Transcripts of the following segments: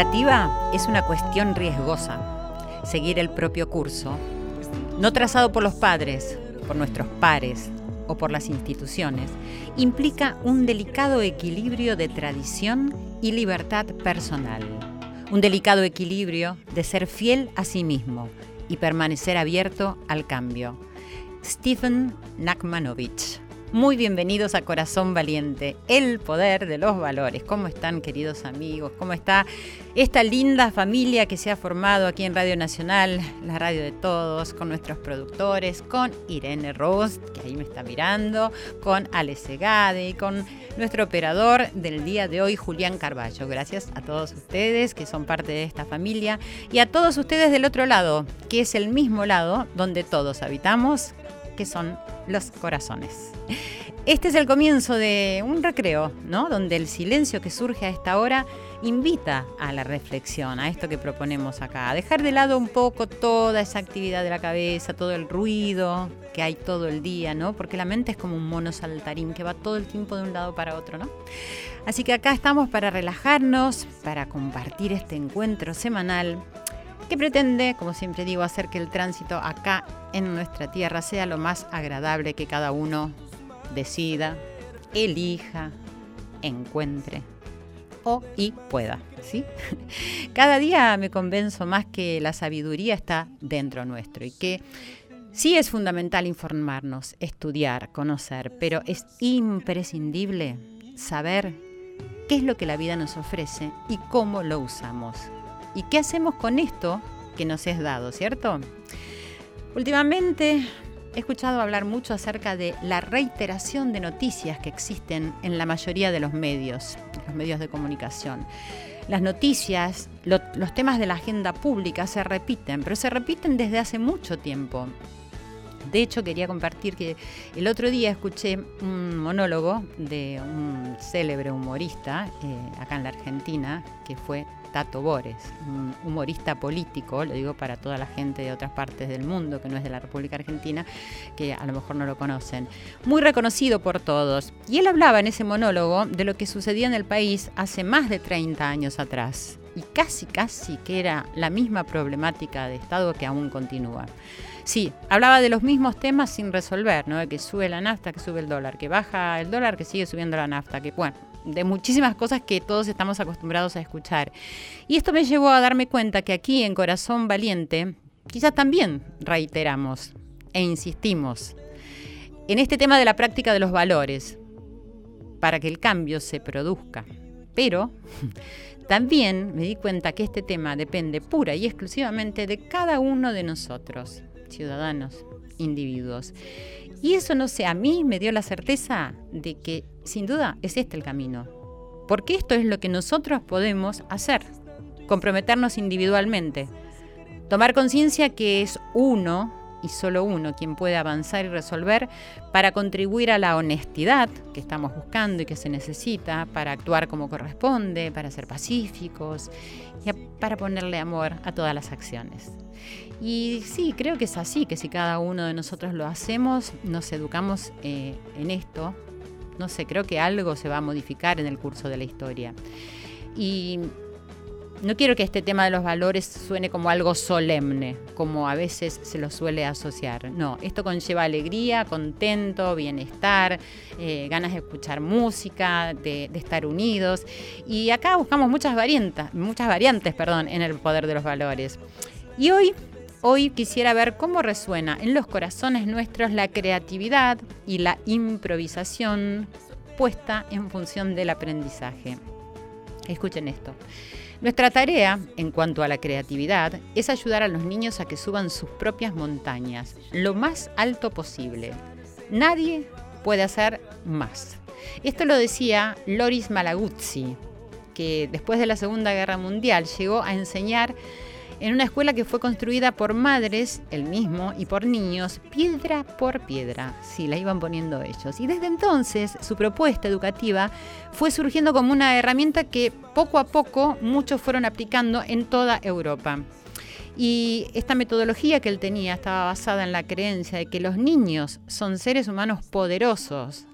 creativa es una cuestión riesgosa. Seguir el propio curso, no trazado por los padres, por nuestros pares o por las instituciones, implica un delicado equilibrio de tradición y libertad personal. Un delicado equilibrio de ser fiel a sí mismo y permanecer abierto al cambio. Stephen Nakmanovich. Muy bienvenidos a Corazón Valiente, el poder de los valores. ¿Cómo están queridos amigos? ¿Cómo está esta linda familia que se ha formado aquí en Radio Nacional, la radio de todos, con nuestros productores, con Irene Rost, que ahí me está mirando, con Ale Segade, con nuestro operador del día de hoy, Julián Carballo. Gracias a todos ustedes que son parte de esta familia y a todos ustedes del otro lado, que es el mismo lado donde todos habitamos, que son los corazones. Este es el comienzo de un recreo, ¿no? Donde el silencio que surge a esta hora invita a la reflexión, a esto que proponemos acá, a dejar de lado un poco toda esa actividad de la cabeza, todo el ruido que hay todo el día, ¿no? Porque la mente es como un mono saltarín que va todo el tiempo de un lado para otro, ¿no? Así que acá estamos para relajarnos, para compartir este encuentro semanal que pretende, como siempre digo, hacer que el tránsito acá en nuestra tierra sea lo más agradable que cada uno decida, elija, encuentre o y pueda, ¿sí? Cada día me convenzo más que la sabiduría está dentro nuestro y que sí es fundamental informarnos, estudiar, conocer, pero es imprescindible saber qué es lo que la vida nos ofrece y cómo lo usamos. ¿Y qué hacemos con esto que nos es dado, cierto? Últimamente he escuchado hablar mucho acerca de la reiteración de noticias que existen en la mayoría de los medios, los medios de comunicación. Las noticias, lo, los temas de la agenda pública se repiten, pero se repiten desde hace mucho tiempo. De hecho, quería compartir que el otro día escuché un monólogo de un célebre humorista eh, acá en la Argentina, que fue Tato Bores, un humorista político, lo digo para toda la gente de otras partes del mundo que no es de la República Argentina, que a lo mejor no lo conocen. Muy reconocido por todos. Y él hablaba en ese monólogo de lo que sucedía en el país hace más de 30 años atrás. Y casi, casi que era la misma problemática de Estado que aún continúa. Sí, hablaba de los mismos temas sin resolver, ¿no? De que sube la nafta, que sube el dólar, que baja el dólar, que sigue subiendo la nafta, que bueno, de muchísimas cosas que todos estamos acostumbrados a escuchar. Y esto me llevó a darme cuenta que aquí en Corazón Valiente quizás también reiteramos e insistimos en este tema de la práctica de los valores para que el cambio se produzca. Pero también me di cuenta que este tema depende pura y exclusivamente de cada uno de nosotros ciudadanos, individuos. Y eso, no sé, a mí me dio la certeza de que sin duda es este el camino. Porque esto es lo que nosotros podemos hacer, comprometernos individualmente, tomar conciencia que es uno y solo uno quien puede avanzar y resolver para contribuir a la honestidad que estamos buscando y que se necesita, para actuar como corresponde, para ser pacíficos y para ponerle amor a todas las acciones. Y sí, creo que es así, que si cada uno de nosotros lo hacemos, nos educamos eh, en esto, no sé, creo que algo se va a modificar en el curso de la historia. Y no quiero que este tema de los valores suene como algo solemne, como a veces se lo suele asociar. No, esto conlleva alegría, contento, bienestar, eh, ganas de escuchar música, de, de, estar unidos. Y acá buscamos muchas variantes, muchas variantes perdón, en el poder de los valores. Y hoy Hoy quisiera ver cómo resuena en los corazones nuestros la creatividad y la improvisación puesta en función del aprendizaje. Escuchen esto. Nuestra tarea, en cuanto a la creatividad, es ayudar a los niños a que suban sus propias montañas, lo más alto posible. Nadie puede hacer más. Esto lo decía Loris Malaguzzi, que después de la Segunda Guerra Mundial llegó a enseñar en una escuela que fue construida por madres, el mismo, y por niños, piedra por piedra. Sí, la iban poniendo ellos. Y desde entonces su propuesta educativa fue surgiendo como una herramienta que poco a poco muchos fueron aplicando en toda Europa. Y esta metodología que él tenía estaba basada en la creencia de que los niños son seres humanos poderosos,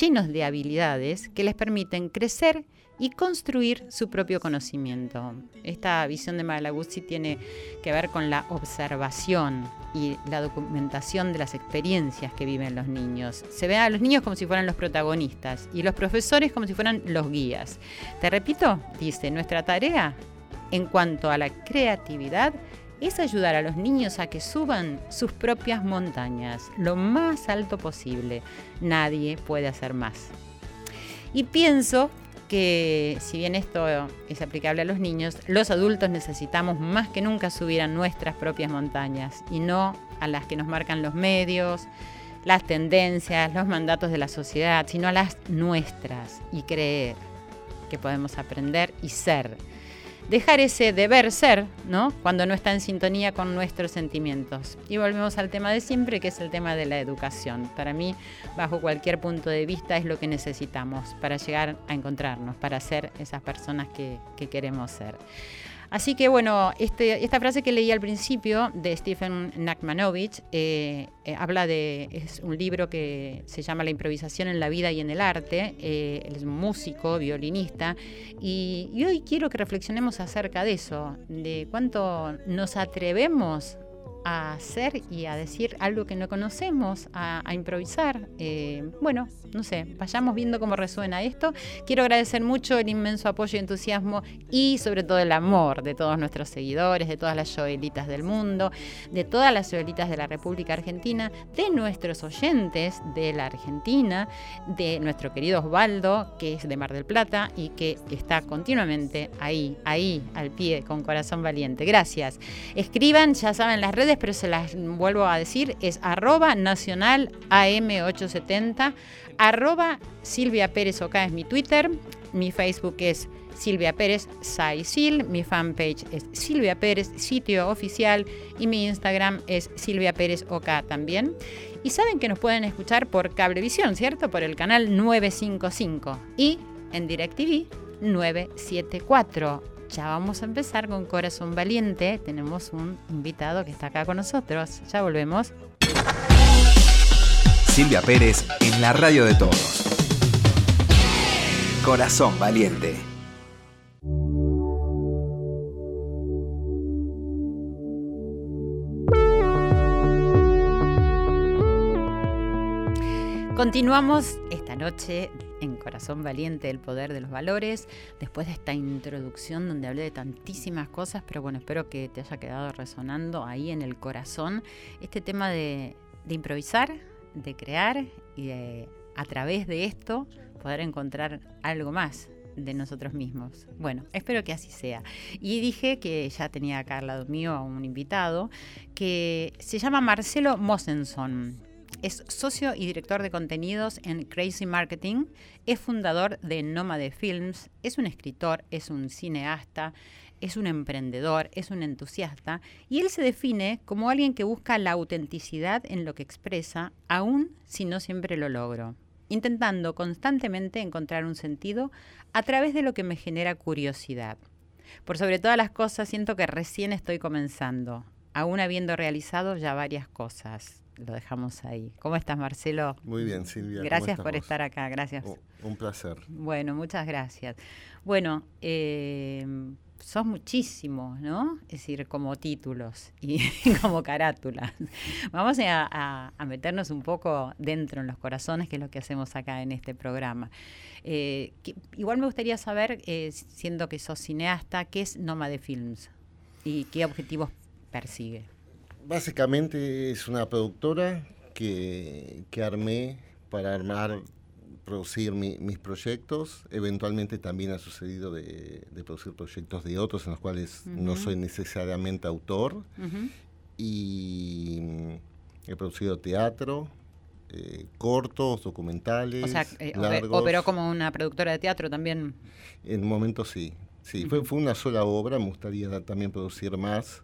llenos de habilidades que les permiten crecer y construir su propio conocimiento. Esta visión de Malaguzzi tiene que ver con la observación y la documentación de las experiencias que viven los niños. Se ve a los niños como si fueran los protagonistas y los profesores como si fueran los guías. Te repito, dice, nuestra tarea en cuanto a la creatividad es ayudar a los niños a que suban sus propias montañas lo más alto posible. Nadie puede hacer más. Y pienso que si bien esto es aplicable a los niños, los adultos necesitamos más que nunca subir a nuestras propias montañas y no a las que nos marcan los medios, las tendencias, los mandatos de la sociedad, sino a las nuestras y creer que podemos aprender y ser dejar ese deber ser, ¿no? Cuando no está en sintonía con nuestros sentimientos. Y volvemos al tema de siempre, que es el tema de la educación. Para mí, bajo cualquier punto de vista, es lo que necesitamos para llegar a encontrarnos, para ser esas personas que, que queremos ser. Así que bueno, este, esta frase que leí al principio de Stephen Nachmanovich eh, eh, habla de, es un libro que se llama La improvisación en la vida y en el arte, eh, él es músico, violinista, y, y hoy quiero que reflexionemos acerca de eso, de cuánto nos atrevemos a hacer y a decir algo que no conocemos, a, improvisar. Eh, bueno, no sé, vayamos viendo cómo resuena esto. Quiero agradecer mucho el inmenso apoyo y entusiasmo y sobre todo el amor de todos nuestros seguidores, de todas las joelitas del mundo, de todas las joelitas de la República Argentina, de nuestros oyentes de la Argentina, de nuestro querido Osvaldo, que es de Mar del Plata y que está continuamente ahí, ahí, al pie, con corazón valiente. Gracias. Escriban, ya saben, las redes pero se las vuelvo a decir, es arroba nacional AM870, arroba Silvia Pérez Oca es mi Twitter, mi Facebook es Silvia Pérez Saisil, mi fanpage es Silvia Pérez, sitio oficial y mi Instagram es Silvia Pérez Oca también. Y saben que nos pueden escuchar por Cablevisión, ¿cierto? Por el canal 955 y en DirecTV 974 ya vamos a empezar con Corazón Valiente. Tenemos un invitado que está acá con nosotros. Ya volvemos. Silvia Pérez en la radio de todos. Corazón Valiente. Continuamos esta noche en Corazón Valiente el Poder de los Valores, después de esta introducción donde hablé de tantísimas cosas, pero bueno, espero que te haya quedado resonando ahí en el corazón este tema de, improvisar, de crear y de a través de esto poder encontrar algo más de nosotros mismos. Bueno, espero que así sea. Y dije que ya tenía acá al lado mío a un invitado que se llama Marcelo Mosenson. Es socio y director de contenidos en Crazy Marketing, es fundador de Nómade Films, es un escritor, es un cineasta, es un emprendedor, es un entusiasta y él se define como alguien que busca la autenticidad en lo que expresa, aun si no siempre lo logro, intentando constantemente encontrar un sentido a través de lo que me genera curiosidad. Por sobre todas las cosas siento que recién estoy comenzando, aún habiendo realizado ya varias cosas lo dejamos ahí. ¿Cómo estás, Marcelo? Muy bien, Silvia. Gracias por estar acá, gracias. un placer. Bueno, muchas gracias. Bueno, eh, sos muchísimos, ¿no? Es decir, como títulos y como carátulas. Vamos a, meternos un poco dentro en los corazones, que es lo que hacemos acá en este programa. Eh, igual me gustaría saber, eh, siendo que sos cineasta, ¿qué es Nómade Films y qué objetivos persigue? Básicamente es una productora que, armé para armar producir mis proyectos. Eventualmente también ha sucedido de, producir proyectos de otros en los cuales no soy necesariamente autor. Y mm, he producido teatro, eh, cortos, documentales. O sea, eh, operó como una productora de teatro también. En un momento sí. Sí, fue, fue una sola obra, me gustaría también producir más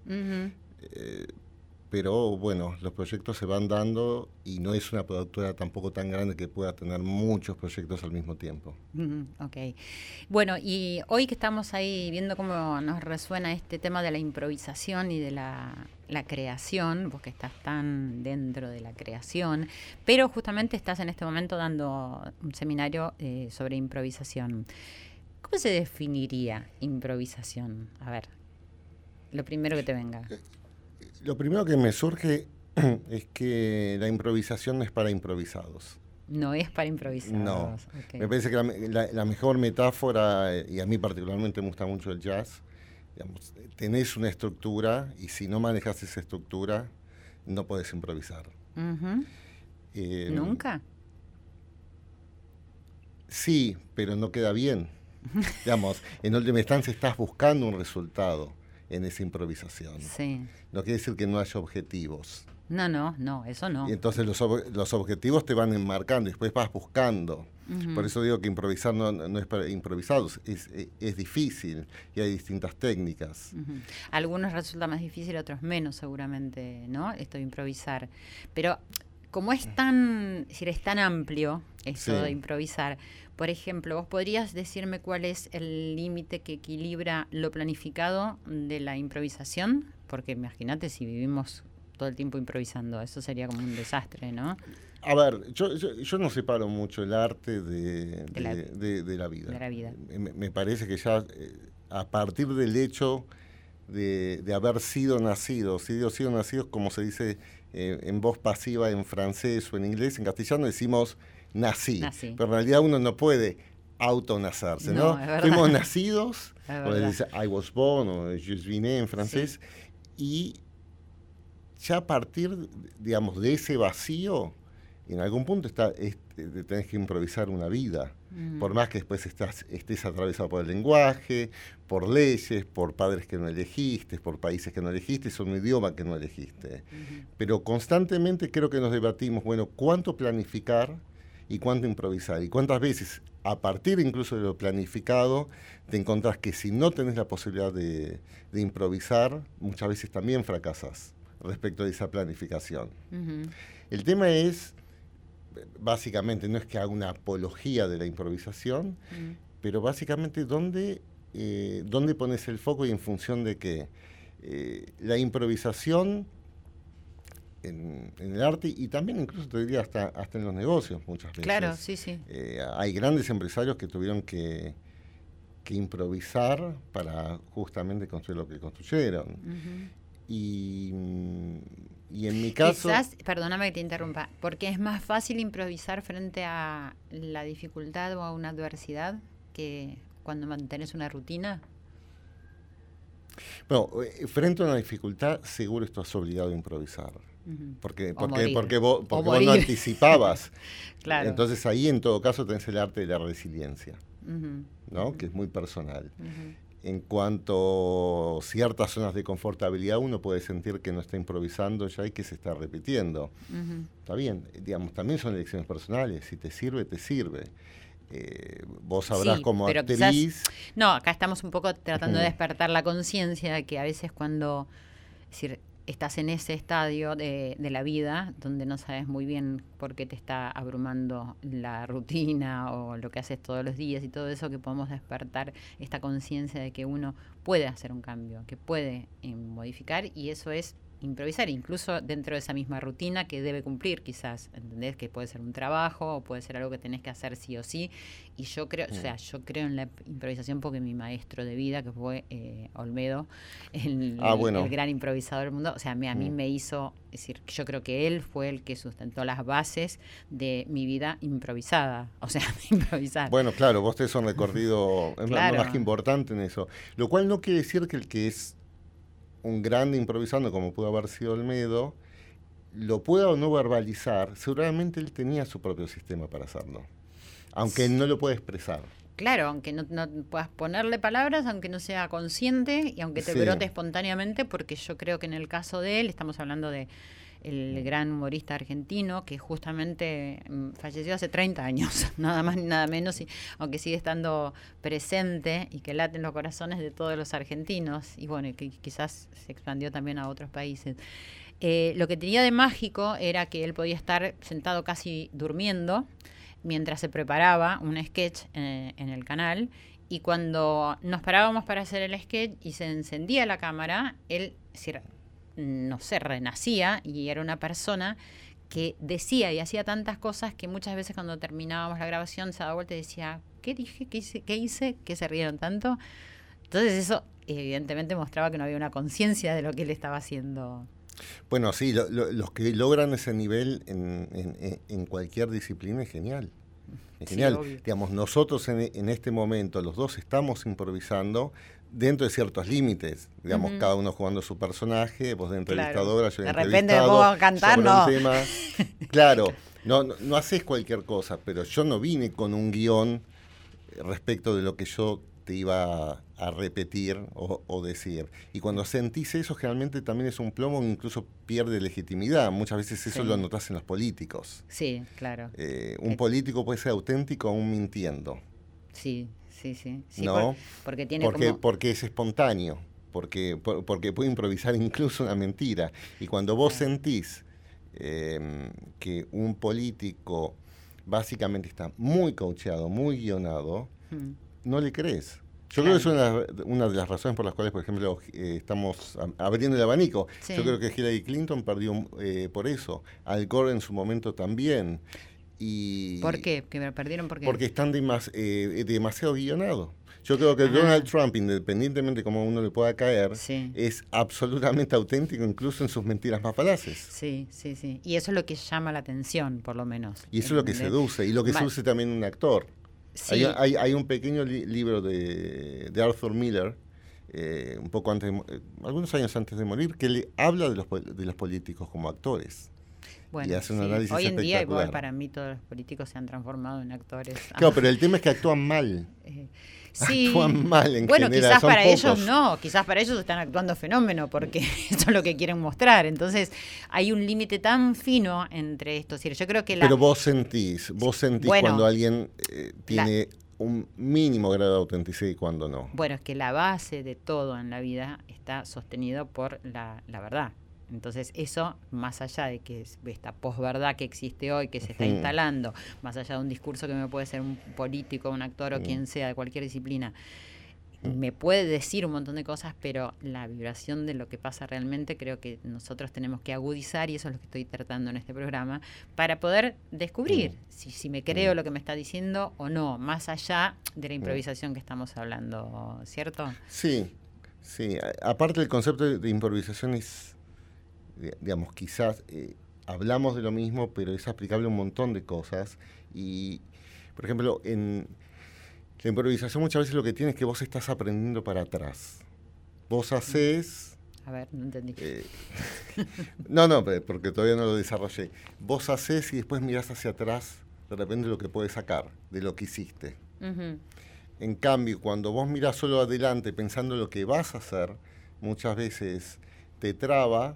pero bueno, los proyectos se van dando y no es una productora tampoco tan grande que pueda tener muchos proyectos al mismo tiempo. ok. Bueno, y hoy que estamos ahí viendo cómo nos resuena este tema de la improvisación y de la, creación, vos que estás tan dentro de la creación, pero justamente estás en este momento dando un seminario eh, sobre improvisación. ¿Cómo se definiría improvisación? A ver, lo primero que te venga. Lo primero que me surge es que la improvisación no es para improvisados. No es para improvisados. No. Me parece que la, mejor metáfora, y a mí particularmente me gusta mucho el jazz, digamos, tenés una estructura y si no manejas esa estructura, no puedes improvisar. Eh, ¿Nunca? Sí, pero no queda bien. digamos, en última instancia estás buscando un resultado en esa improvisación. Sí. No quiere decir que no haya objetivos. No, no, no, eso no. Y entonces los, los objetivos te van enmarcando y después vas buscando. Por eso digo que improvisar no, no es para improvisados, es, es, difícil y hay distintas técnicas. Algunos resulta más difícil, otros menos seguramente, ¿no? Esto de improvisar. Pero como es tan, es, es tan amplio esto de improvisar, por ejemplo, vos podrías decirme cuál es el límite que equilibra lo planificado de la improvisación, porque imagínate si vivimos todo el tiempo improvisando, eso sería como un desastre, ¿no? A ver, yo, yo, no separo mucho el arte de, la, vida. Me, parece que ya eh, a partir del hecho de, haber sido nacido, sido, sido nacidos, como se dice eh, en voz pasiva en francés o en inglés, en castellano decimos nací. Pero en realidad uno no puede autonacerse, ¿no? ¿no? Fuimos nacidos, o dice I was born, o je suis né en francés, y ya a partir, digamos, de ese vacío, en algún punto está, tenés que improvisar una vida. Mm. Por más que después estás, estés atravesado por el lenguaje, por leyes, por padres que no elegiste, por países que no elegiste, es un idioma que no elegiste. Pero constantemente creo que nos debatimos, bueno, ¿cuánto planificar? y cuánto improvisar. Y cuántas veces, a partir incluso de lo planificado, te encontrás que si no tenés la posibilidad de, improvisar, muchas veces también fracasas respecto de esa planificación. El tema es, básicamente, no es que haga una apología de la improvisación, pero básicamente dónde, eh, dónde pones el foco y en función de qué. Eh, la improvisación en, el arte y también incluso te diría hasta, hasta en los negocios muchas veces. Claro, sí, sí. Eh, hay grandes empresarios que tuvieron que, improvisar para justamente construir lo que construyeron. y, y, en mi caso... Quizás, perdóname que te interrumpa, porque es más fácil improvisar frente a la dificultad o a una adversidad que cuando mantienes una rutina. Bueno, eh, frente a una dificultad, seguro estás obligado a improvisar. Porque, porque, porque, vos, porque no anticipabas. claro. Entonces ahí en todo caso tenés el arte de la resiliencia, ¿no? que es muy personal. En cuanto a ciertas zonas de confortabilidad, uno puede sentir que no está improvisando ya y que se está repitiendo. Está bien, digamos, también son elecciones personales. Si te sirve, te sirve. Eh, vos sabrás como actriz. no, acá estamos un poco tratando de despertar la conciencia que a veces cuando. decir, estás en ese estadio de, de, la vida donde no sabes muy bien por qué te está abrumando la rutina o lo que haces todos los días y todo eso, que podemos despertar esta conciencia de que uno puede hacer un cambio, que puede eh, modificar y eso es improvisar, incluso dentro de esa misma rutina que debe cumplir quizás, ¿entendés? Que puede ser un trabajo o puede ser algo que tenés que hacer sí o sí. Y yo creo, o sea, mm. yo creo en la improvisación porque mi maestro de vida, que fue eh, Olmedo, el, ah, el, gran improvisador del mundo, o sea, a mí, a mí mm. me hizo, es decir, yo creo que él fue el que sustentó las bases de mi vida improvisada, o sea, improvisar. Bueno, claro, vos tenés un recorrido más que importante en eso. Lo cual no quiere decir que el que es un grande improvisando como pudo haber sido Olmedo, lo pueda o no verbalizar, seguramente él tenía su propio sistema para hacerlo. aunque no lo pueda expresar. Claro, aunque no, puedas ponerle palabras, aunque no sea consciente y aunque te brote espontáneamente, porque yo creo que en el caso de él, estamos hablando de el gran humorista argentino que justamente mm, falleció hace 30 años, nada más ni nada menos, y, aunque sigue estando presente y que late en los corazones de todos los argentinos, y bueno, que quizás se expandió también a otros países. Eh, lo que tenía de mágico era que él podía estar sentado casi durmiendo mientras se preparaba un sketch eh, en el canal y cuando nos parábamos para hacer el sketch y se encendía la cámara, él no sé, renacía y era una persona que decía y hacía tantas cosas que muchas veces cuando terminábamos la grabación se daba vuelta y decía, ¿qué dije? ¿Qué hice? ¿Qué hice? ¿Qué se rieron tanto? Entonces eso evidentemente mostraba que no había una conciencia de lo que él estaba haciendo. Bueno, sí, los que logran ese nivel en, cualquier disciplina es genial. Es genial. Digamos, nosotros en, este momento, los dos estamos improvisando dentro de ciertos límites. Digamos, cada uno jugando su personaje, vos de entrevistadora, yo de De repente a cantar, no. Claro, no, no haces cualquier cosa, pero yo no vine con un guion respecto de lo que yo te iba a, repetir o, decir. Y cuando sentís eso, generalmente también es un plomo que incluso pierde legitimidad. Muchas veces eso lo notas en los políticos. Sí, claro. Eh, un político puede ser auténtico aún mintiendo. Sí, sí, sí. ¿No? porque tiene porque, porque es espontáneo, porque, porque puede improvisar incluso una mentira. Y cuando vos sentís em, que un político básicamente está muy coacheado, muy guionado, hmm no le crees. Yo creo que es una, de las razones por las cuales, por ejemplo, eh, estamos abriendo el abanico. Yo creo que Hillary Clinton perdió eh, por eso. Al Gore en su momento también. Y ¿Por qué? ¿Que me perdieron por qué? Porque están eh, demasiado guionados. Yo creo que Donald Trump, independientemente de cómo uno le pueda caer, es absolutamente auténtico, incluso en sus mentiras más falaces. Sí, sí, sí. Y eso es lo que llama la atención, por lo menos. Y eso es lo que seduce, y lo que seduce también un actor. Hay, un pequeño libro de, Arthur Miller, eh, un poco antes, eh, algunos años antes de morir, que le habla de los, de los políticos como actores. Y hace un análisis Hoy en día, igual para mí, todos los políticos se han transformado en actores. Claro, pero el tema es que actúan mal. Eh, sí. Actúan mal en Bueno, quizás para ellos no, quizás para ellos están actuando fenómeno porque eso es lo que quieren mostrar. Entonces, hay un límite tan fino entre estos. Yo creo que Pero vos sentís, vos sentís cuando alguien eh, tiene un mínimo grado de autenticidad y cuando no. Bueno, es que la base de todo en la vida está sostenido por la, la verdad. Entonces eso, más allá de que esta posverdad que existe hoy, que se está instalando, más allá de un discurso que me puede ser un político, un actor o quien sea de cualquier disciplina, me puede decir un montón de cosas, pero la vibración de lo que pasa realmente creo que nosotros tenemos que agudizar y eso es lo que estoy tratando en este programa para poder descubrir si, si, me creo lo que me está diciendo o no, más allá de la improvisación que estamos hablando, ¿cierto? Sí, sí. Aparte el concepto de improvisación es digamos, quizás eh, hablamos de lo mismo, pero es aplicable a un montón de cosas. Y, por ejemplo, en la improvisación muchas veces lo que tiene es que vos estás aprendiendo para atrás. Vos haces... A ver, no entendí. Eh, no, no, porque todavía no lo desarrollé. Vos haces y después mirás hacia atrás de repente lo que puedes sacar de lo que hiciste. En cambio, cuando vos mirás solo adelante pensando lo que vas a hacer, muchas veces te traba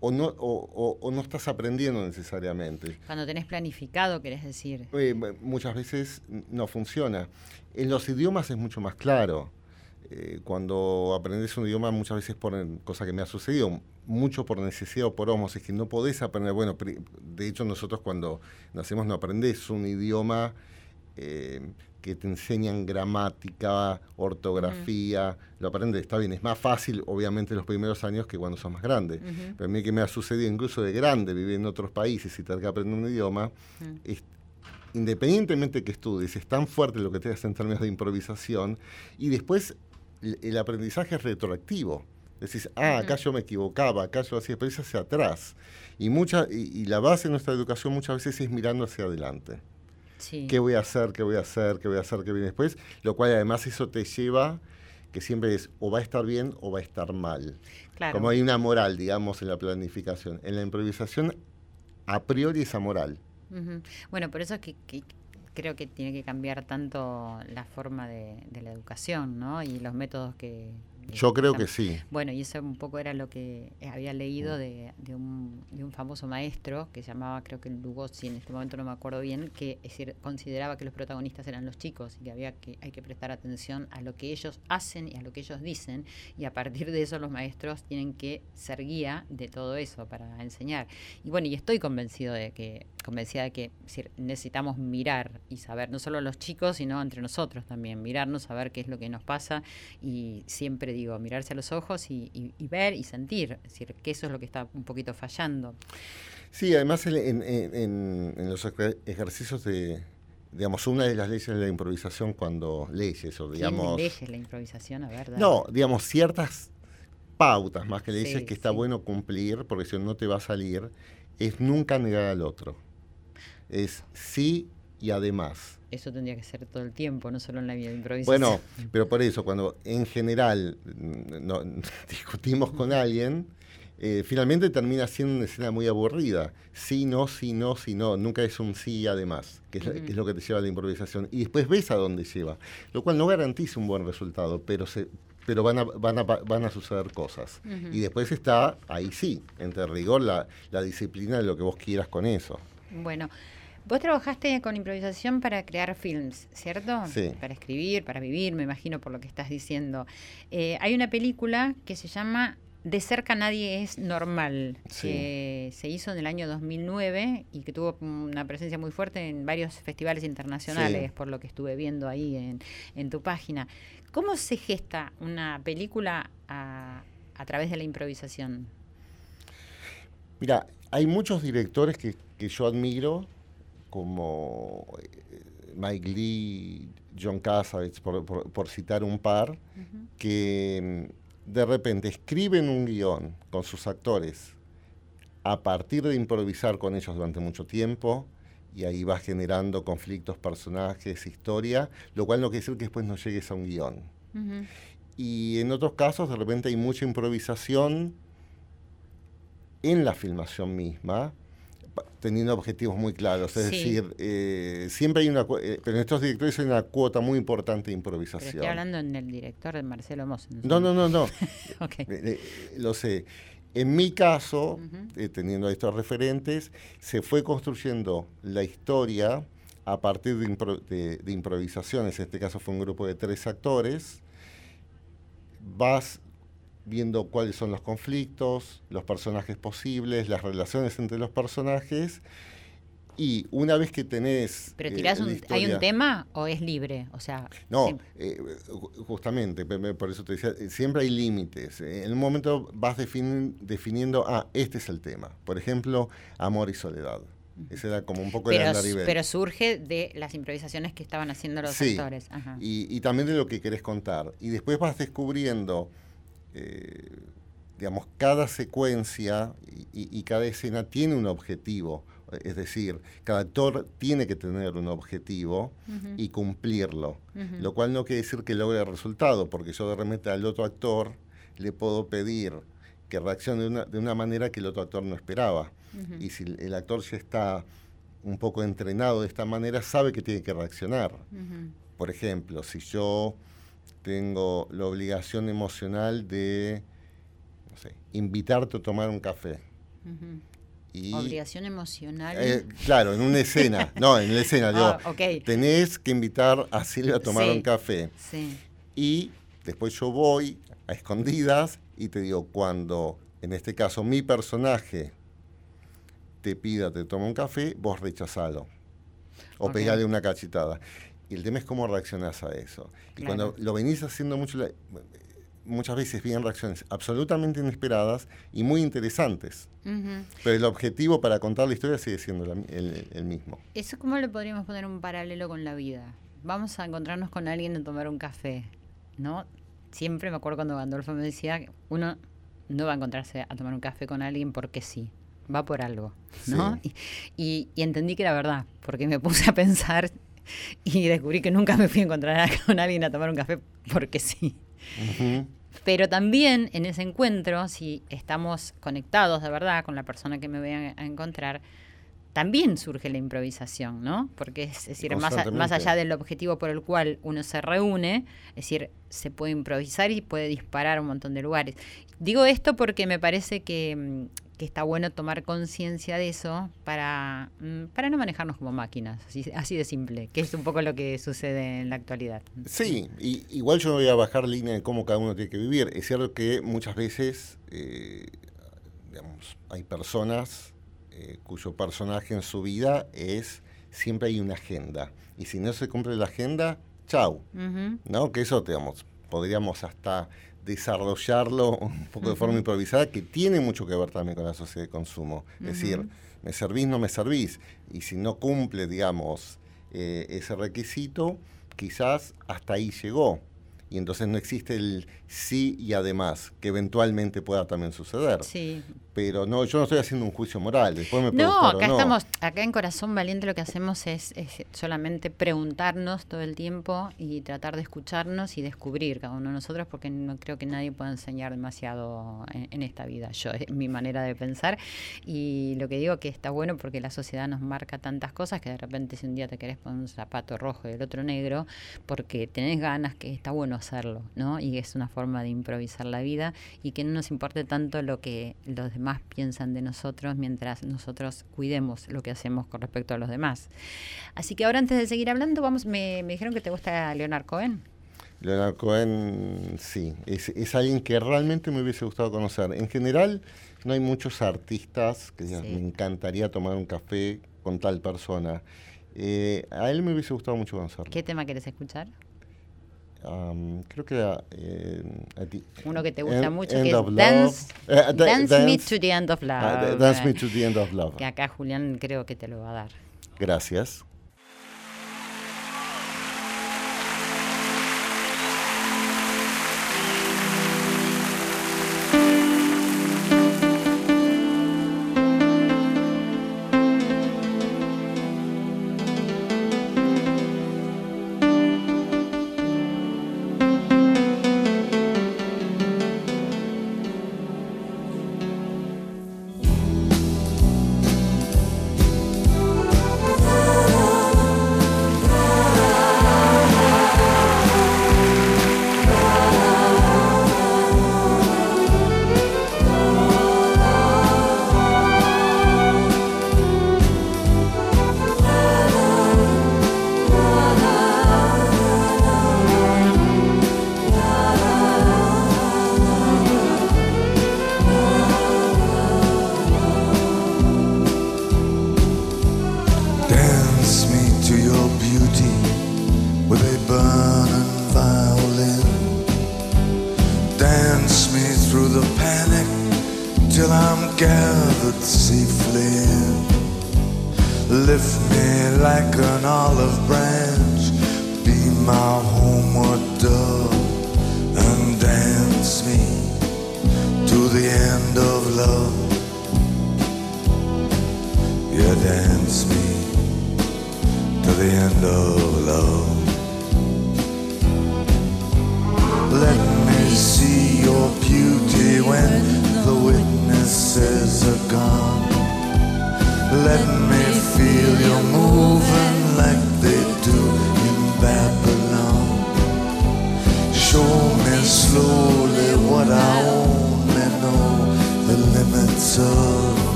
o no, o, no estás aprendiendo necesariamente. Cuando tenés planificado, querés decir. Eh, muchas veces no funciona. En los idiomas es mucho más claro. Eh, cuando aprendes un idioma, muchas veces por cosa que me ha sucedido, mucho por necesidad o por homos, es que no podés aprender. Bueno, de hecho, nosotros cuando nacemos no aprendés un idioma. Eh, que te enseñan gramática, ortografía, lo aprendes, está bien, es más fácil obviamente los primeros años que cuando son más grandes. Pero a mí que me ha sucedido incluso de grande, vivir en otros países y tener que aprender un idioma, independientemente que estudies, es tan fuerte lo que te hace en términos de improvisación y después el, aprendizaje es retroactivo. Decís, ah, acá yo me equivocaba, acá yo hacía, pero es hacia atrás. Y, mucha, y la base de nuestra educación muchas veces es mirando hacia adelante. ¿Qué voy a hacer? ¿Qué voy a hacer? ¿Qué voy a hacer? ¿Qué viene después? Lo cual además eso te lleva que siempre es o va a estar bien o va a estar mal. Como hay una moral, digamos, en la planificación. En la improvisación, a priori es amoral. Bueno, por eso es que, creo que tiene que cambiar tanto la forma de, de la educación, ¿no? Y los métodos que, yo creo que sí. Bueno, y eso un poco era lo que había leído mm. de, de, un, de un famoso maestro que se llamaba, creo que Lugosi, en este momento no me acuerdo bien, que es decir, consideraba que los protagonistas eran los chicos y que había que hay que prestar atención a lo que ellos hacen y a lo que ellos dicen y a partir de eso los maestros tienen que ser guía de todo eso para enseñar. Y bueno, y estoy convencido de que convencida de que necesitamos mirar y saber, no solo los chicos, sino entre nosotros también, mirarnos, saber qué es lo que nos pasa y siempre digo, mirarse a los ojos y, ver y sentir, es decir, que eso es lo que está un poquito fallando. Sí, además en, los ejercicios de, digamos, una de las leyes de la improvisación cuando leyes o digamos... leyes la improvisación? A ver, No, digamos, ciertas pautas más que leyes que está bueno cumplir, porque si no, no te va a salir, es nunca negar al otro es sí y además. Eso tendría que ser todo el tiempo, no solo en la vida de improvisación. Bueno, pero por eso, cuando en general mm, no, discutimos con alguien, eh, finalmente termina siendo una escena muy aburrida. Sí, no, sí, no, sí, no. Nunca es un sí además, que es, lo que te lleva a la improvisación. Y después ves a dónde lleva, lo cual no garantiza un buen resultado, pero se, pero van a, van a, van a suceder cosas. Y después está, ahí sí, entre rigor, la, la disciplina de lo que vos quieras con eso. Bueno, Vos trabajaste con improvisación para crear films, ¿cierto? Sí. Para escribir, para vivir, me imagino por lo que estás diciendo. Eh, hay una película que se llama De cerca nadie es normal, que se hizo en el año 2009 y que tuvo una presencia muy fuerte en varios festivales internacionales, por lo que estuve viendo ahí en, en, tu página. ¿Cómo se gesta una película a, a través de la improvisación? Mira, hay muchos directores que, que yo admiro como eh, Mike Lee, John Cassavetes, por, citar un par, que mm, de repente escriben un guion con sus actores a partir de improvisar con ellos durante mucho tiempo, y ahí vas generando conflictos, personajes, historia, lo cual no quiere decir que después no llegues a un guion. Y en otros casos, de repente hay mucha improvisación en la filmación misma, teniendo objetivos muy claros. Es decir, eh, siempre hay una. Eh, pero en estos directores hay una cuota muy importante de improvisación. estoy hablando en el director de Marcelo Moss. No, no, no, no. Eh, lo sé. En mi caso, teniendo estos referentes, se fue construyendo la historia a partir de, de improvisaciones. En este caso fue un grupo de tres actores. Vas viendo cuáles son los conflictos, los personajes posibles, las relaciones entre los personajes. Y una vez que tenés. ¿Pero tirás eh, hay un tema o es libre? O sea. No, eh, justamente, por eso te decía, eh, siempre hay límites. En un momento vas definiendo, ah, este es el tema. Por ejemplo, amor y soledad. Ese era como un poco pero, el Pero surge de las improvisaciones que estaban haciendo los actores. Y, y también de lo que querés contar. Y después vas descubriendo eh, digamos, cada secuencia y, cada escena tiene un objetivo. Es decir, cada actor tiene que tener un objetivo y cumplirlo. Lo cual no quiere decir que logre el resultado, porque yo de repente al otro actor le puedo pedir que reaccione de una, de una manera que el otro actor no esperaba. Y si el actor ya está un poco entrenado de esta manera, sabe que tiene que reaccionar. Por ejemplo, si yo tengo la obligación emocional de, no sé, invitarte a tomar un café. Obligación emocional. Eh, claro, en una escena. no, en la escena. digo, ah, Tenés que invitar a Silvia a tomar un café. Sí. Y después yo voy a escondidas y te digo, cuando, en este caso, mi personaje te pida, te toma un café, vos rechazalo. O pegale una cachetada. Y el tema es cómo reaccionás a eso. Y cuando lo venís haciendo mucho, muchas veces vienen reacciones absolutamente inesperadas y muy interesantes. Pero el objetivo para contar la historia sigue siendo el, mismo. ¿Eso cómo le podríamos poner un paralelo con la vida? Vamos a encontrarnos con alguien a tomar un café, ¿no? Siempre me acuerdo cuando Gandolfo me decía, uno no va a encontrarse a tomar un café con alguien porque sí, va por algo, ¿no? y, entendí que era verdad, porque me puse a pensar y descubrí que nunca me fui a encontrar con alguien a tomar un café porque sí. Pero también en ese encuentro, si estamos conectados de verdad con la persona que me voy a, encontrar, también surge la improvisación, ¿no? Porque es, decir, más, más allá del objetivo por el cual uno se reúne, es decir, se puede improvisar y puede disparar a un montón de lugares. Digo esto porque me parece que, mm, está bueno tomar conciencia de eso para, mm, para no manejarnos como máquinas, así, de simple, que es un poco lo que sucede en la actualidad. Sí, y, igual yo no voy a bajar línea de cómo cada uno tiene que vivir. Es cierto que muchas veces, eh, digamos, hay personas eh, cuyo personaje en su vida es, siempre hay una agenda. Y si no se cumple la agenda, chau. ¿No? Que eso, digamos, podríamos hasta desarrollarlo un poco de forma improvisada, que tiene mucho que ver también con la sociedad de consumo. Es decir, me servís, no me servís. Y si no cumple, digamos, eh, ese requisito, quizás hasta ahí llegó y entonces no existe el sí y además, que eventualmente pueda también suceder. Sí. Pero no, yo no estoy haciendo un juicio moral. Después me no, acá estamos, acá en Corazón Valiente lo que hacemos es, solamente preguntarnos todo el tiempo y tratar de escucharnos y descubrir cada uno de nosotros, porque no creo que nadie pueda enseñar demasiado en, esta vida. Yo es mi manera de pensar y lo que digo que está bueno porque la sociedad nos marca tantas cosas que de repente si un día te querés poner un zapato rojo y el otro negro, porque tenés ganas que está bueno hacerlo, ¿no? Y es una forma de improvisar la vida y que no nos importe tanto lo que los demás piensan de nosotros mientras nosotros cuidemos lo que hacemos con respecto a los demás. Así que ahora antes de seguir hablando, vamos, me, dijeron que te gusta Leonard Cohen. Leonard Cohen, sí, es, alguien que realmente me hubiese gustado conocer. En general, no hay muchos artistas que me encantaría tomar un café con tal persona. Eh, a él me hubiese gustado mucho conocerlo. ¿Qué tema quieres escuchar? Creo que eh, uno que te gusta mucho que es Dance, eh, Dance, Me to the End of Love. Ah, dance Me to the End of Love. Que acá Julián creo que te lo va a dar. Gracias.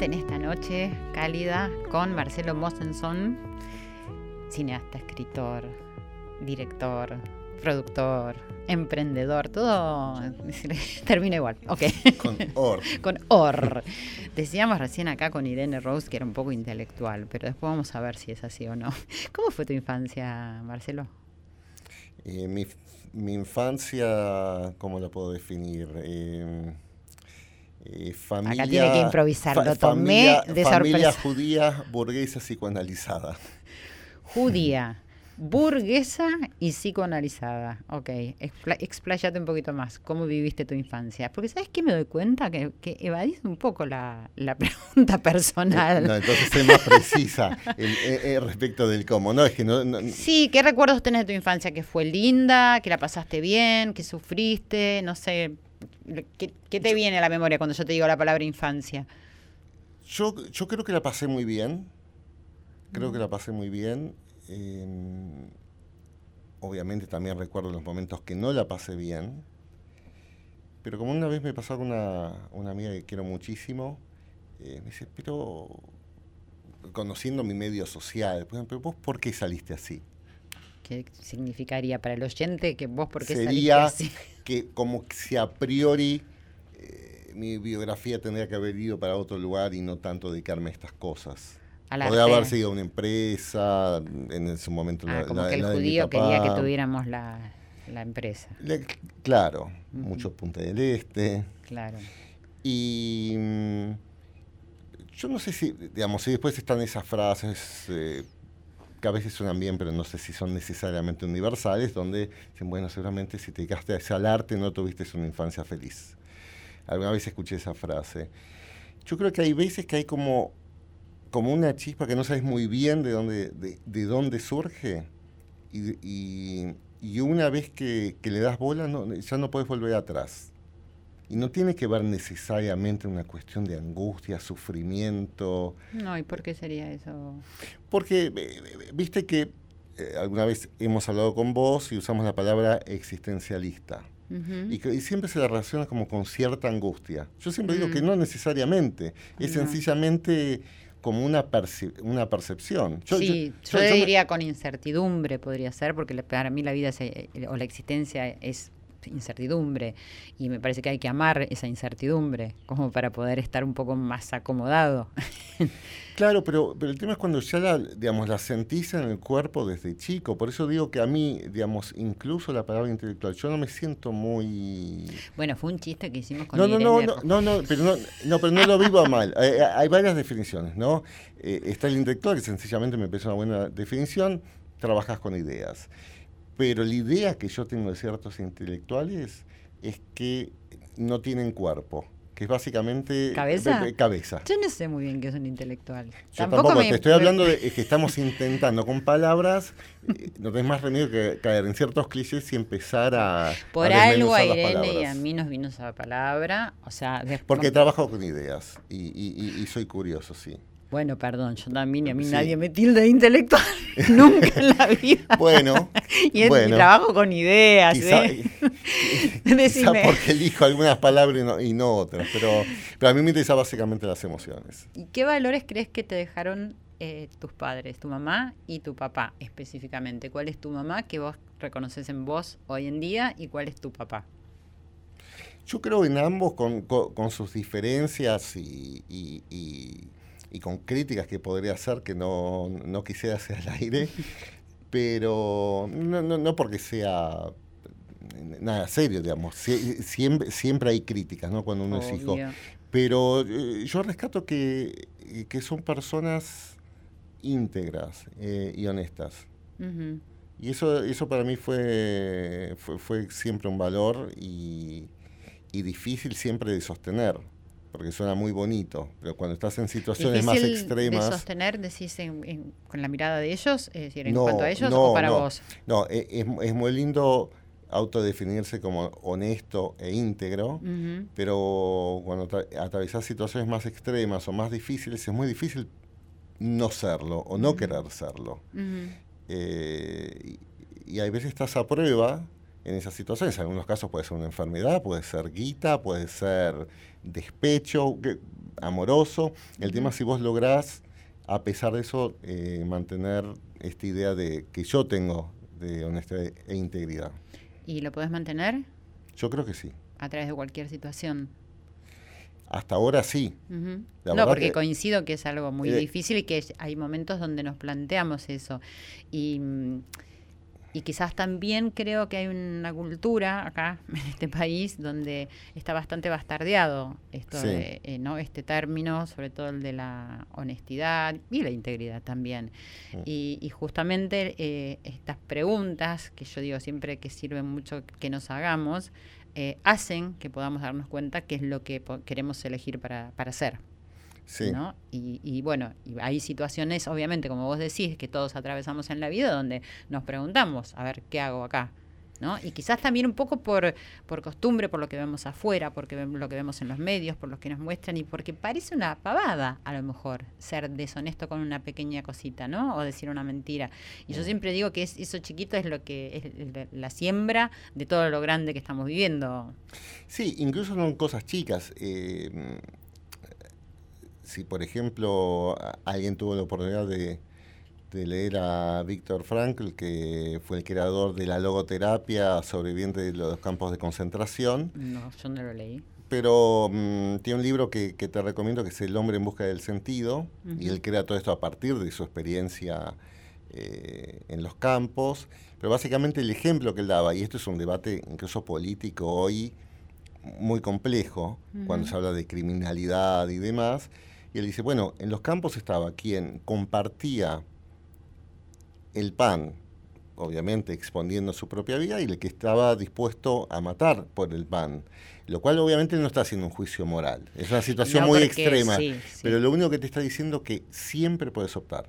En esta noche cálida con Marcelo Mosenson, cineasta, escritor, director, productor, emprendedor, todo termina igual. Ok. Con OR. con OR. Decíamos recién acá con Irene Rose que era un poco intelectual, pero después vamos a ver si es así o no. ¿Cómo fue tu infancia, Marcelo? Eh, mi, mi, infancia, ¿cómo la puedo definir? Eh, eh, familia, Acá tiene que improvisar, lo tomé de sorpresa. Familia judía, burguesa, psicoanalizada. Judía, burguesa y psicoanalizada. Ok, expláyate un poquito más. ¿Cómo viviste tu infancia? Porque ¿sabes qué me doy cuenta? Que, que evadís un poco la, pregunta personal. No, entonces sé más precisa eh, eh, respecto del cómo. No, es que no, Sí, ¿qué recuerdos tenés de tu infancia? ¿Que fue linda? ¿Que la pasaste bien? ¿Que sufriste? No sé. ¿Qué, qué te viene a la memoria cuando yo te digo la palabra infancia? Yo, yo creo que la pasé muy bien. Creo que la pasé muy bien. Em, obviamente también recuerdo los momentos que no la pasé bien, pero como una vez me pasó con una, una amiga que quiero muchísimo, eh, me dice, pero conociendo mi medio social, pues, pero vos por qué saliste así? ¿Qué significaría para el oyente que vos por qué Sería así? que como si a priori eh, mi biografía tendría que haber ido para otro lugar y no tanto dedicarme a estas cosas. Podría haber sido una empresa, en ese momento ah, como que el judío quería que tuviéramos la, empresa. claro, mucho Punta del Este. Claro. Y mm, yo no sé si, digamos, si después están esas frases eh, que a veces suenan bien, pero no sé si son necesariamente universales, donde dicen, bueno, seguramente si te dedicaste al arte no tuviste una infancia feliz. Alguna vez escuché esa frase. Yo creo que hay veces que hay como como una chispa que no sabes muy bien de dónde, de, dónde surge. Y, una vez que, le das bola, no, ya no puedes volver atrás. Y no tiene que ver necesariamente una cuestión de angustia, sufrimiento. No, ¿y por qué sería eso? Porque, eh, eh, viste que eh, alguna vez hemos hablado con vos y usamos la palabra existencialista. y, que, siempre se la relaciona como con cierta angustia. Yo siempre digo que mm. no necesariamente, es sencillamente como una, una percepción. sí, yo, diría con incertidumbre podría ser, porque para mí la vida o la existencia es incertidumbre y me parece que hay que amar esa incertidumbre como para poder estar un poco más acomodado. Claro, pero, pero el tema es cuando ya la, digamos, la sentís en el cuerpo desde chico. Por eso digo que a mí, digamos, incluso la palabra intelectual, yo no me siento muy... Bueno, fue un chiste que hicimos con No, no, no, no, no, pero no, no, pero no lo vivo mal. Hay, eh, hay varias definiciones, ¿no? Eh, está el intelectual, que sencillamente me parece una buena definición, trabajas con ideas. Pero la idea que yo tengo de ciertos intelectuales es que no tienen cuerpo que es básicamente cabeza. cabeza. Yo no sé muy bien qué es un intelectual. Yo tampoco, te estoy hablando de que estamos intentando con palabras, eh, no tenés más remedio que caer en ciertos clichés y empezar a. Por algo a Irene y a mí nos vino esa palabra. O sea, Porque trabajo con ideas y soy curioso, sí. Bueno, perdón, yo también y a mí nadie me tilda de intelectual nunca en la vida. Bueno, y es mi trabajo con ideas. Quizá, ¿eh? quizá porque elijo algunas palabras y no, otras, pero, pero a mí me interesa básicamente las emociones. ¿Y qué valores crees que te dejaron eh, tus padres, tu mamá y tu papá específicamente? ¿Cuál es tu mamá que vos reconoces en vos hoy en día y cuál es tu papá? Yo creo en ambos con, sus diferencias y y con críticas que podría hacer que no, no quisiera hacer al aire, pero no, no, no porque sea nada serio, digamos. siempre, siempre hay críticas, ¿no? Cuando uno es hijo. Pero eh, yo rescato que, que, son personas íntegras y honestas. Y eso, eso para mí fue, fue, siempre un valor y, y, difícil siempre de sostener, porque suena muy bonito, pero cuando estás en situaciones más extremas... de sostener, decís, con la mirada de ellos, es decir, en cuanto a ellos o para vos? No, e, es, es, muy lindo autodefinirse como honesto e íntegro, pero cuando atravesás situaciones más extremas o más difíciles, es muy difícil no serlo o no querer serlo. Eh, y, hay veces estás a prueba en esas situaciones. En algunos casos puede ser una enfermedad, puede ser guita, puede ser despecho amoroso. El tema es si vos lográs, a pesar de eso, eh, mantener esta idea de que yo tengo de honestidad e integridad. ¿Y lo puedes mantener? Yo creo que sí. A través de cualquier situación. Hasta ahora sí. No, porque coincido que es algo muy eh, difícil y que hay momentos donde nos planteamos eso. Y, mm, y, quizás también creo que hay una cultura acá, en este país, donde está bastante bastardeado esto de, eh, ¿no? este término, sobre todo el de la honestidad y la integridad también. Mm. Y, justamente eh, estas preguntas, que yo digo siempre que sirven mucho que nos hagamos, eh, hacen que podamos darnos cuenta qué es lo que queremos elegir para, para hacer. Sí. ¿no? Y, y, bueno, hay situaciones, obviamente, como vos decís, que todos atravesamos en la vida donde nos preguntamos, a ver, ¿qué hago acá? ¿no? Y quizás también un poco por, por costumbre, por lo que vemos afuera, porque lo que vemos en los medios, por lo que nos muestran y porque parece una pavada a lo mejor ser deshonesto con una pequeña cosita, ¿no? O decir una mentira. Y yo siempre digo que eso chiquito es lo que es la siembra de todo lo grande que estamos viviendo. Sí, incluso son cosas chicas. Eh, si por ejemplo alguien tuvo la oportunidad de de leer a Víctor Frankl, que fue el creador de la logoterapia, sobreviviente de los campos de concentración. No, yo no lo leí. Pero mm, tiene un libro que, te recomiendo que es El hombre en busca del sentido, y él crea todo esto a partir de su experiencia eh, en los campos. Pero básicamente el ejemplo que él daba, y esto es un debate incluso político hoy muy complejo, cuando se habla de criminalidad y demás, y él dice, bueno, en los campos estaba quien compartía el pan, obviamente exponiendo su propia vida, y el que estaba dispuesto a matar por el pan. Lo cual obviamente no está haciendo un juicio moral. Es una situación muy extrema. Pero lo único que te está diciendo es que siempre puedes optar.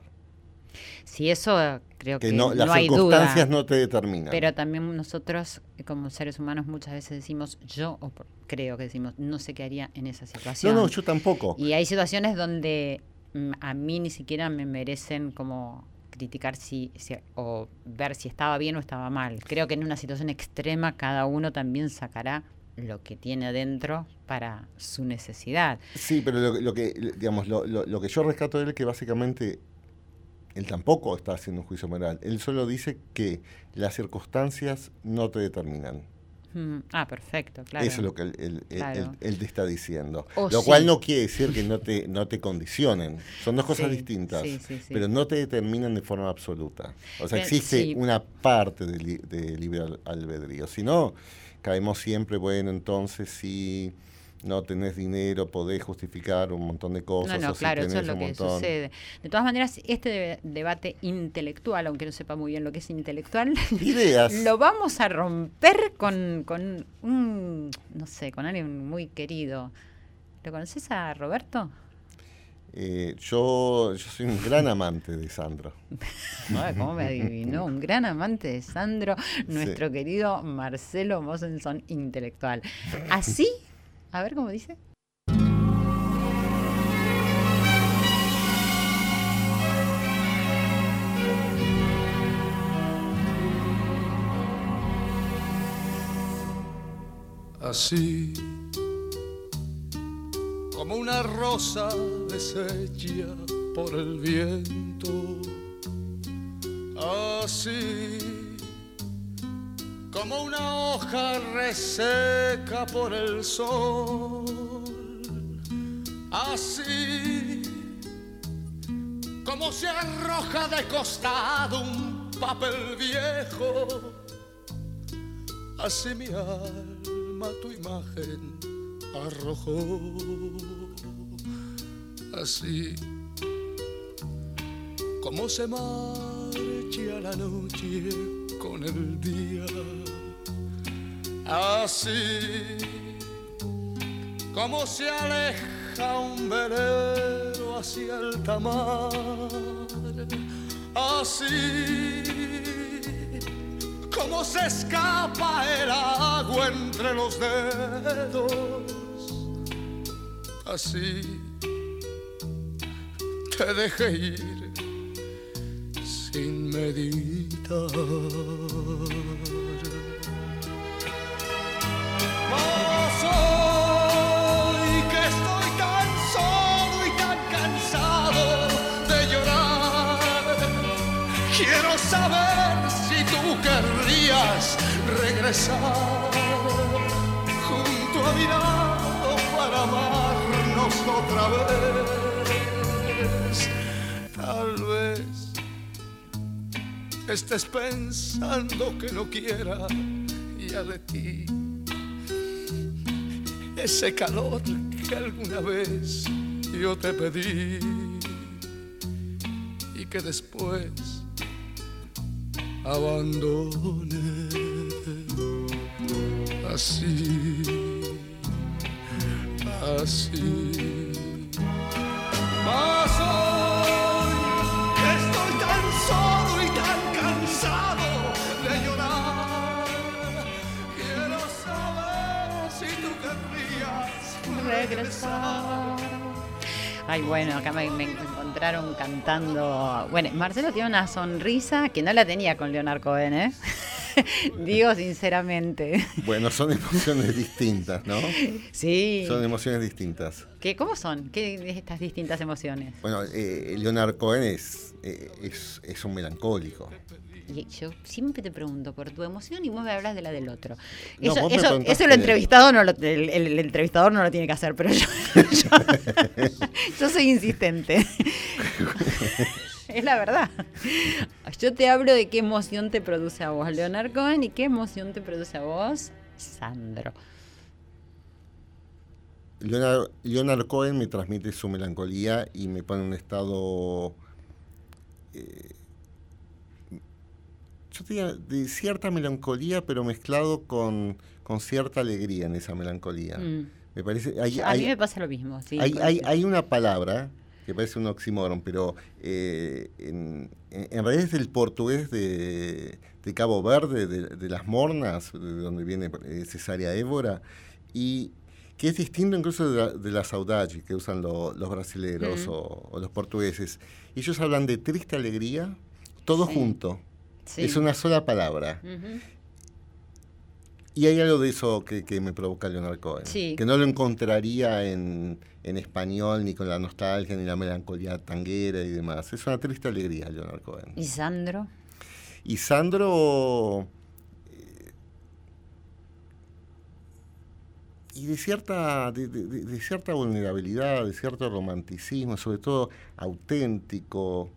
Sí, eso creo que, no, las circunstancias no te determinan. Pero también nosotros, como seres humanos, muchas veces decimos, yo o creo que decimos, no sé qué haría en esa situación. No, no, yo tampoco. Y hay situaciones donde mm, a mí ni siquiera me merecen como criticar si, o ver si estaba bien o estaba mal. Creo que en una situación extrema cada uno también sacará lo que tiene adentro para su necesidad. Sí, pero lo, que digamos lo, lo, que yo rescato de él es que básicamente él tampoco está haciendo un juicio moral. Él solo dice que las circunstancias no te determinan. Ah, perfecto, claro. Eso es lo que él, te está diciendo. Oh, lo cual no quiere decir que no te, no te condicionen. Son dos cosas distintas, pero no te determinan de forma absoluta. O sea, existe una parte de, de libre albedrío. Si no, caemos siempre, bueno, entonces sí no tenés dinero, podés justificar un montón de cosas. No, no, claro, eso es lo que sucede. De todas maneras, este debate intelectual, aunque no sepa muy bien lo que es intelectual, lo vamos a romper con, con un, no sé, con alguien muy querido. ¿Lo conoces a Roberto? Eh, yo, yo soy un gran amante de Sandro. ¿Cómo me adivinó? Un gran amante de Sandro, nuestro querido Marcelo Mosenson intelectual. Así a ver cómo dice. Así como una rosa deshecha por el viento. Así como una hoja reseca por el sol. Así como se arroja de costado un papel viejo, así mi alma tu imagen arrojó así como se marcha la noche con el día así como se aleja un velero hacia el tamar así como se escapa el agua entre los dedos así te dejé ir sin meditar. Junto a mi lado para amar otra vez. Tal vez estés pensando que no quiera ya de ti ese calor que alguna vez yo te pedí y que después abandoné así así. Mas regresar. Ay, bueno, acá me, me, encontraron cantando. Bueno, Marcelo tiene una sonrisa que no la tenía con Leonardo Cohen, ¿eh? Digo sinceramente. Bueno, son emociones distintas, ¿no? Sí. Son emociones distintas. ¿Qué, ¿Cómo son? ¿Qué estas distintas emociones? Bueno, eh, Leonard Cohen es, eh, es, es, un melancólico. Y yo siempre te pregunto por tu emoción y vos me hablas de la del otro. Eso, eso, eso el, entrevistado no lo, el, el, entrevistador no lo tiene que hacer, pero yo, yo, yo soy insistente. es la verdad. Yo te hablo de qué emoción te produce a vos, Leonard Cohen, y qué emoción te produce a vos, Sandro. Leonard, Leonard Cohen me transmite su melancolía y me pone en un estado. Eh, yo diría de cierta melancolía, pero mezclado con, con cierta alegría en esa melancolía. Mm. Me parece, hay, a mí me pasa lo mismo. Sí, hay, hay, hay, una palabra que parece un oxímoron, pero eh, en, en, realidad es del portugués de, de Cabo Verde, de, de, las Mornas, de donde viene eh, Cesárea Évora, y que es distinto incluso de, la, de las saudades que usan lo, los brasileros mm. o, o, los portugueses. Ellos hablan de triste alegría, todo sí. junto. Sí. Es una sola palabra. Uh -huh. Y hay algo de eso que, que me provoca Leonard Cohen. Sí. Que no lo encontraría en, en, español, ni con la nostalgia, ni la melancolía tanguera y demás. Es una triste alegría, Leonard Cohen. ¿Y Sandro? Y Sandro. Eh, y de cierta, de, de, de, cierta vulnerabilidad, de cierto romanticismo, sobre todo auténtico.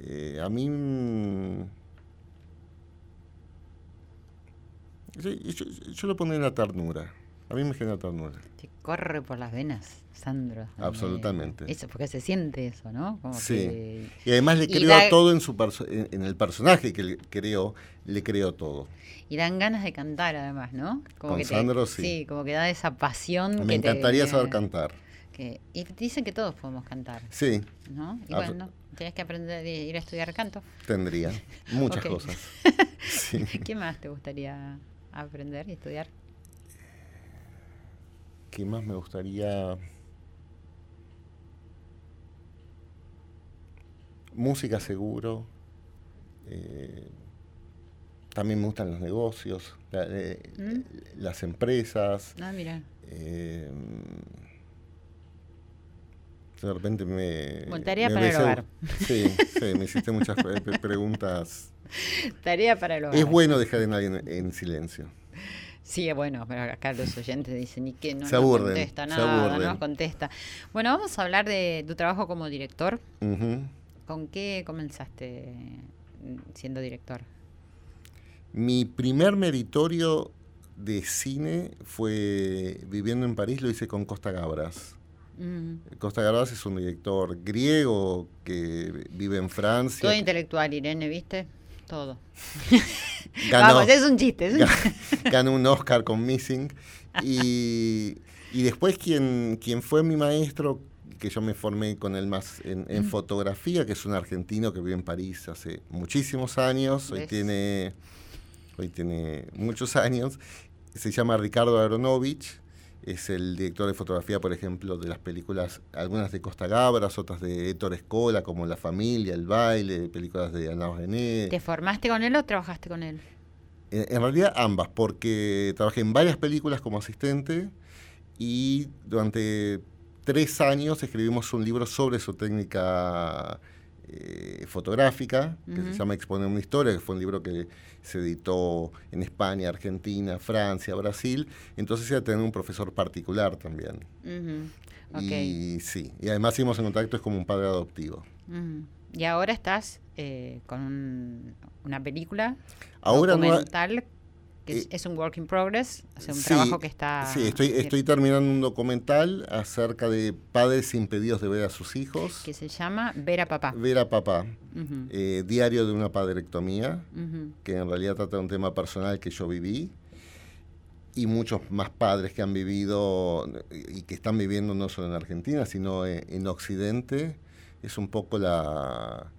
Eh, a mí Yo, yo, yo, lo pondría en la ternura. A mí me genera ternura. Te corre por las venas, Sandro. Absolutamente. Eh, eso, porque se siente eso, ¿no? Como sí. Que... Y además le creo da... todo en, su en, en, el personaje que le creó, le creo todo. Y dan ganas de cantar, además, ¿no? Como Con que Sandro, te, sí. Sí, como que da esa pasión. Me que encantaría te, saber cantar. Que, y dicen que todos podemos cantar. Sí. ¿No? Y bueno, tienes que aprender a ir a estudiar canto. Tendría. Muchas cosas. sí. ¿Qué más te gustaría aprender y estudiar? ¿Qué más me gustaría? Música seguro. Eh, también me gustan los negocios, la, eh, ¿Mm? las empresas. Ah, mira. Eh, de repente me... Tarea me para el hogar. Sí, sí, me hiciste muchas preguntas Tarea para hogar. Es bueno dejar a nadie en, en, silencio. Sí, bueno, pero acá los oyentes dicen, ¿y qué? No, se aburren, no contesta nada, no nos contesta. Bueno, vamos a hablar de tu trabajo como director. Uh -huh. ¿Con qué comenzaste siendo director? Mi primer meritorio de cine fue viviendo en París, lo hice con Costa Gabras. Mm. Costa Gabras es un director griego que vive en Francia. Todo intelectual, Irene, ¿viste? Todo. Vamos, es un chiste. ganó un Oscar con Missing. Y, después quien, quien fue mi maestro, que yo me formé con él más en, fotografía, que es un argentino que vive en París hace muchísimos años, hoy tiene, hoy tiene muchos años, se llama Ricardo Aronovich, es el director de fotografía, por ejemplo, de las películas, algunas de Costa Gabras, otras de Héctor Escola, como La Familia, El Baile, películas de Ana René. ¿Te formaste con él o trabajaste con él? En, realidad ambas, porque trabajé en varias películas como asistente y durante tres años escribimos un libro sobre su técnica eh, fotográfica, que se llama Exponer una historia, que fue un libro que se editó en España, Argentina, Francia, Brasil. Entonces iba a tener un profesor particular también. Y sí, y además seguimos en contacto, es como un padre adoptivo. Y ahora estás eh, con una película ahora documental que eh, es, un work in progress, es un trabajo que está... Sí, estoy, estoy terminando un documental acerca de padres impedidos de ver a sus hijos. Que se llama Ver a Papá. Ver a Papá, eh, Diario de una padrectomía, que en realidad trata de un tema personal que yo viví y muchos más padres que han vivido y que están viviendo no solo en Argentina, sino en Occidente. Es un poco la,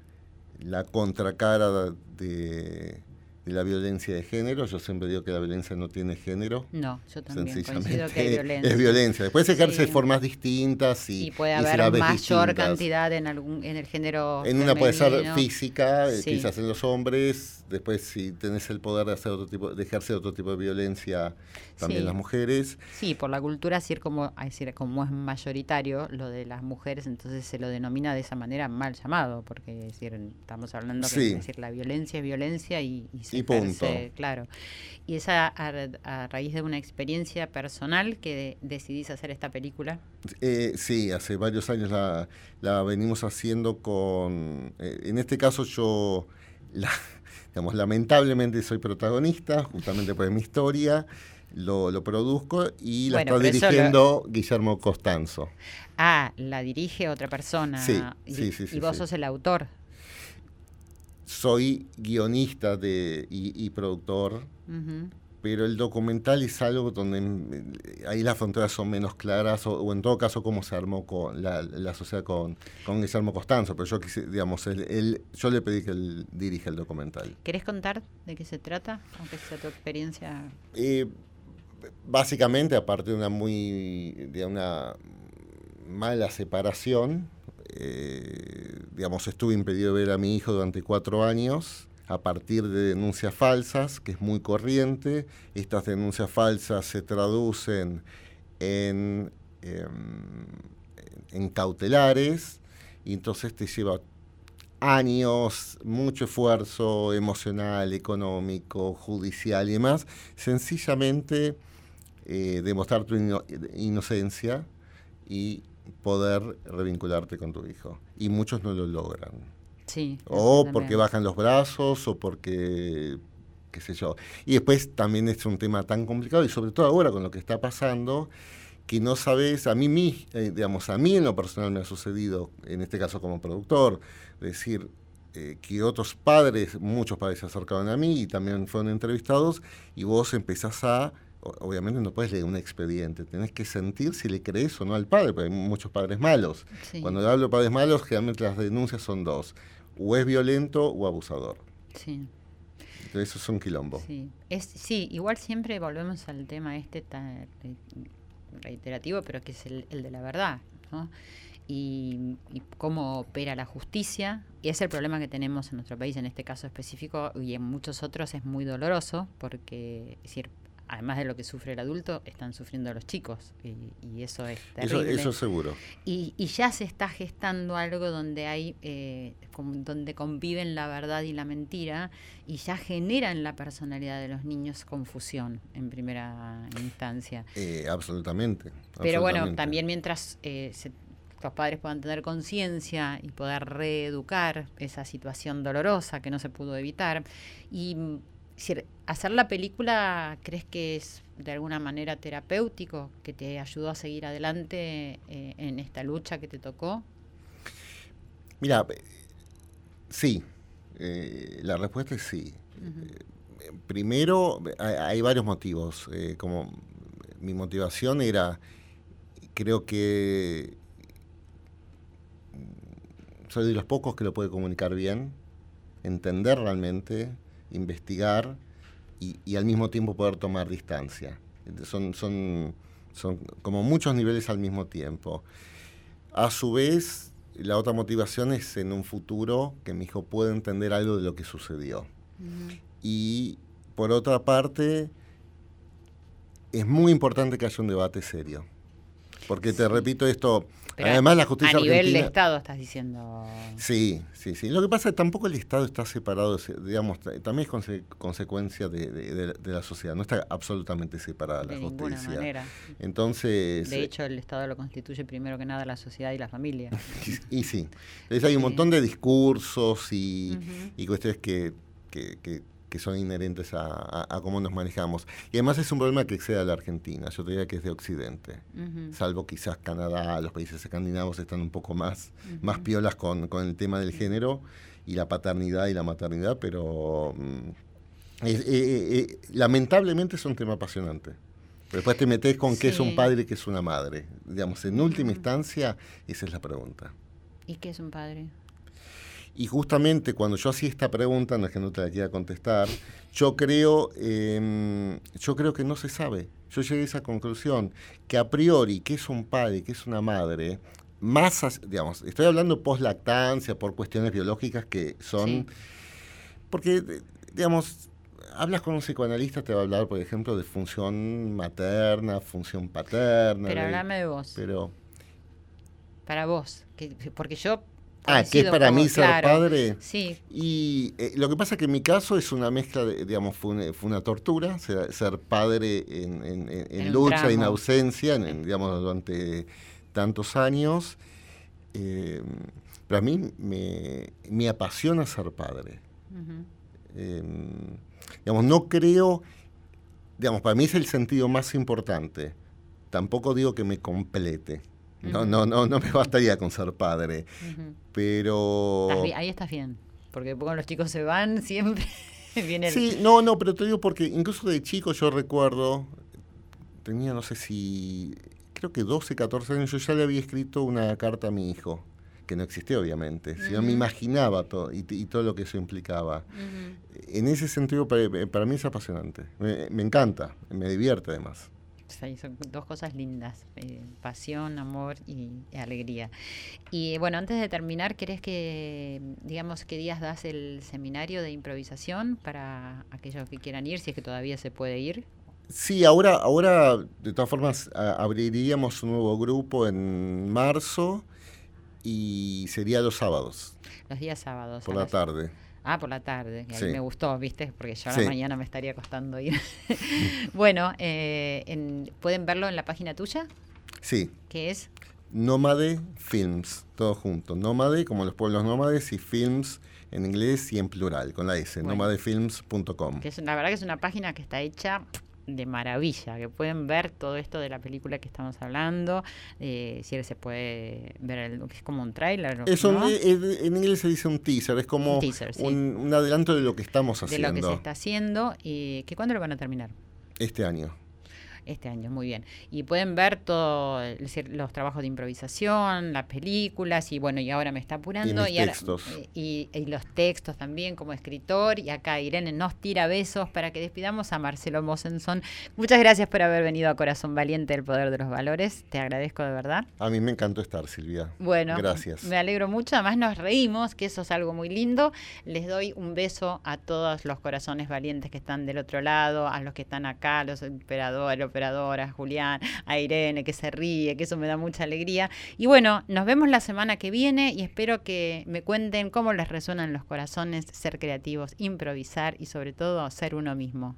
la contracara de de la violencia de género. Yo siempre digo que la violencia no tiene género. No, yo también coincido que hay violencia. Es violencia. Después se ejerce de formas distintas y, y puede haber mayor cantidad en algún en el género. En una puede ser física, eh, quizás en los hombres. Después si tenés el poder de hacer otro tipo, de ejercer otro tipo de violencia, también las mujeres. Sí, por la cultura, así como, decir, como es mayoritario lo de las mujeres, entonces se lo denomina de esa manera mal llamado, porque decir, estamos hablando que decir, la violencia es violencia y, y y punto. Claro. Y es a, raíz de una experiencia personal que decidís hacer esta película. Eh, sí, hace varios años la, venimos haciendo con... Eh, en este caso yo, digamos, lamentablemente soy protagonista, justamente por mi historia. Lo, produzco y la está dirigiendo Guillermo Costanzo. Ah, la dirige otra persona. Sí, sí, sí, y vos sos el autor soy guionista de, y, productor, pero el documental es algo donde mm, ahí las fronteras son menos claras, o, en todo caso cómo se armó con la, la sociedad con, con Guillermo Costanzo, pero yo quise, digamos, él, yo le pedí que él dirija el documental. ¿Querés contar de qué se trata, aunque sea tu experiencia? Eh, básicamente, aparte de una muy, de una mala separación, eh, digamos, estuve impedido de ver a mi hijo durante cuatro años a partir de denuncias falsas, que es muy corriente. Estas denuncias falsas se traducen en, em, en cautelares y entonces te lleva años, mucho esfuerzo emocional, económico, judicial y demás, sencillamente eh, demostrar tu inocencia y poder revincularte con tu hijo. Y muchos no lo logran. Sí. O porque bajan los brazos o porque qué sé yo. Y después también es un tema tan complicado y sobre todo ahora con lo que está pasando que no sabes, a mí, mí eh, digamos, a mí en lo personal me ha sucedido, en este caso como productor, decir eh, que otros padres, muchos padres se acercaron a mí y también fueron entrevistados y vos empezás a obviamente no puedes leer un expediente, tenés que sentir si le crees o no al padre, porque hay muchos padres malos. Cuando yo hablo de padres malos, generalmente las denuncias son dos, o es violento o abusador. Sí. Entonces eso es un quilombo. Sí. Es, sí, igual siempre volvemos al tema este tan reiterativo, pero que es el, de la verdad, ¿no? Y, y, cómo opera la justicia. Y es el problema que tenemos en nuestro país, en este caso específico, y en muchos otros es muy doloroso, porque es decir, además de lo que sufre el adulto, están sufriendo los chicos. Y, eso es terrible. Eso, seguro. Y, ya se está gestando algo donde hay, eh, donde conviven la verdad y la mentira, y ya genera en la personalidad de los niños confusión en primera instancia. Eh, absolutamente, Pero bueno, también mientras eh, los padres puedan tener conciencia y poder reeducar esa situación dolorosa que no se pudo evitar. Y hacer la película, ¿crees que es de alguna manera terapéutico, que te ayudó a seguir adelante eh, en esta lucha que te tocó? Mira, sí, eh, la respuesta es sí. primero, hay, varios motivos. como mi motivación era, creo que soy de los pocos que lo puede comunicar bien, entender realmente, investigar y, al mismo tiempo poder tomar distancia. Son, son, son como muchos niveles al mismo tiempo. A su vez, la otra motivación es en un futuro que mi hijo pueda entender algo de lo que sucedió. Y por otra parte, es muy importante que haya un debate serio. Porque te repito esto, además la justicia a nivel de Estado estás diciendo. Sí, sí, sí. Lo que pasa es que tampoco el Estado está separado, digamos, también es consecuencia de, la sociedad, no está absolutamente separada la justicia. Manera. Entonces. De hecho, el Estado lo constituye primero que nada la sociedad y la familia. y, sí. Entonces hay un montón de discursos y, cuestiones que, que que son inherentes a, cómo nos manejamos. Y además es un problema que excede a la Argentina, yo diría que es de Occidente, salvo quizás Canadá, los países escandinavos están un poco más, más piolas con, el tema del género y la paternidad y la maternidad, pero mm, eh, eh, eh, lamentablemente es un tema apasionante. Después te metes con qué es un padre y qué es una madre. Digamos, en última instancia, esa es la pregunta. ¿Y qué es un padre? Y justamente cuando yo hacía esta pregunta, no es que no te la quiera contestar, yo creo, em, yo creo que no se sabe. Yo llegué a esa conclusión, que a priori, que es un padre, que es una madre, más, digamos, estoy hablando post lactancia, por cuestiones biológicas que son, porque, digamos, hablas con un psicoanalista, te va a hablar, por ejemplo, de función materna, función paterna. Pero háblame de vos. Pero... Para vos, que, porque yo Ah, que es para mí ser padre. Sí. Y eh, lo que pasa es que en mi caso es una mezcla, de, digamos, fue una, tortura, ser, padre en, lucha, en ausencia, en, digamos, durante tantos años. Eh, pero a mí me, apasiona ser padre. Em, digamos, no creo, digamos, para mí es el sentido más importante. Tampoco digo que me complete. No, no, no, no me bastaría con ser padre. Pero. Ahí estás bien. Porque cuando los chicos se van, siempre viene Sí, no, no, pero te digo porque incluso de chico yo recuerdo, tenía no sé si, creo que 12, 14 años, yo ya le había escrito una carta a mi hijo, que no existía obviamente, si yo me imaginaba todo y, todo lo que eso implicaba. En ese sentido, para, mí es apasionante, me encanta, me divierte además son dos cosas lindas, eh, pasión, amor y, alegría. Y bueno, antes de terminar, ¿querés que, digamos, qué días das el seminario de improvisación para aquellos que quieran ir, si es que todavía se puede ir? Sí, ahora, ahora de todas formas abriríamos un nuevo grupo en marzo y sería los sábados. Los días sábados. Por la tarde. Ah, por la tarde. Y me gustó, ¿viste? Porque yo a la mañana me estaría costando ir. bueno, eh, ¿pueden verlo en la página tuya? Sí. ¿Qué es? Nómade Films, todo junto. Nómade, como los pueblos nómades, y Films en inglés y en plural, con la S, nómadefilms.com. la verdad que es una página que está hecha de maravilla, que pueden ver todo esto de la película que estamos hablando, eh, si se puede ver, es como un trailer. Eso en inglés se dice un teaser, es como un, adelanto de lo que estamos haciendo. De lo que se está haciendo y que cuándo lo van a terminar. Este año este año, muy bien. Y pueden ver todos los trabajos de improvisación, las películas, y bueno, y ahora me está apurando. Y, y, y, los textos también como escritor. Y acá Irene nos tira besos para que despidamos a Marcelo Mosenson. Muchas gracias por haber venido a Corazón Valiente, el poder de los valores. Te agradezco de verdad. A mí me encantó estar, Silvia. Bueno, gracias. Me alegro mucho. Además nos reímos, que eso es algo muy lindo. Les doy un beso a todos los corazones valientes que están del otro lado, a los que están acá, los operadores, Julián, a Irene, que se ríe, que eso me da mucha alegría. Y bueno, nos vemos la semana que viene y espero que me cuenten cómo les resuenan los corazones ser creativos, improvisar y sobre todo ser uno mismo.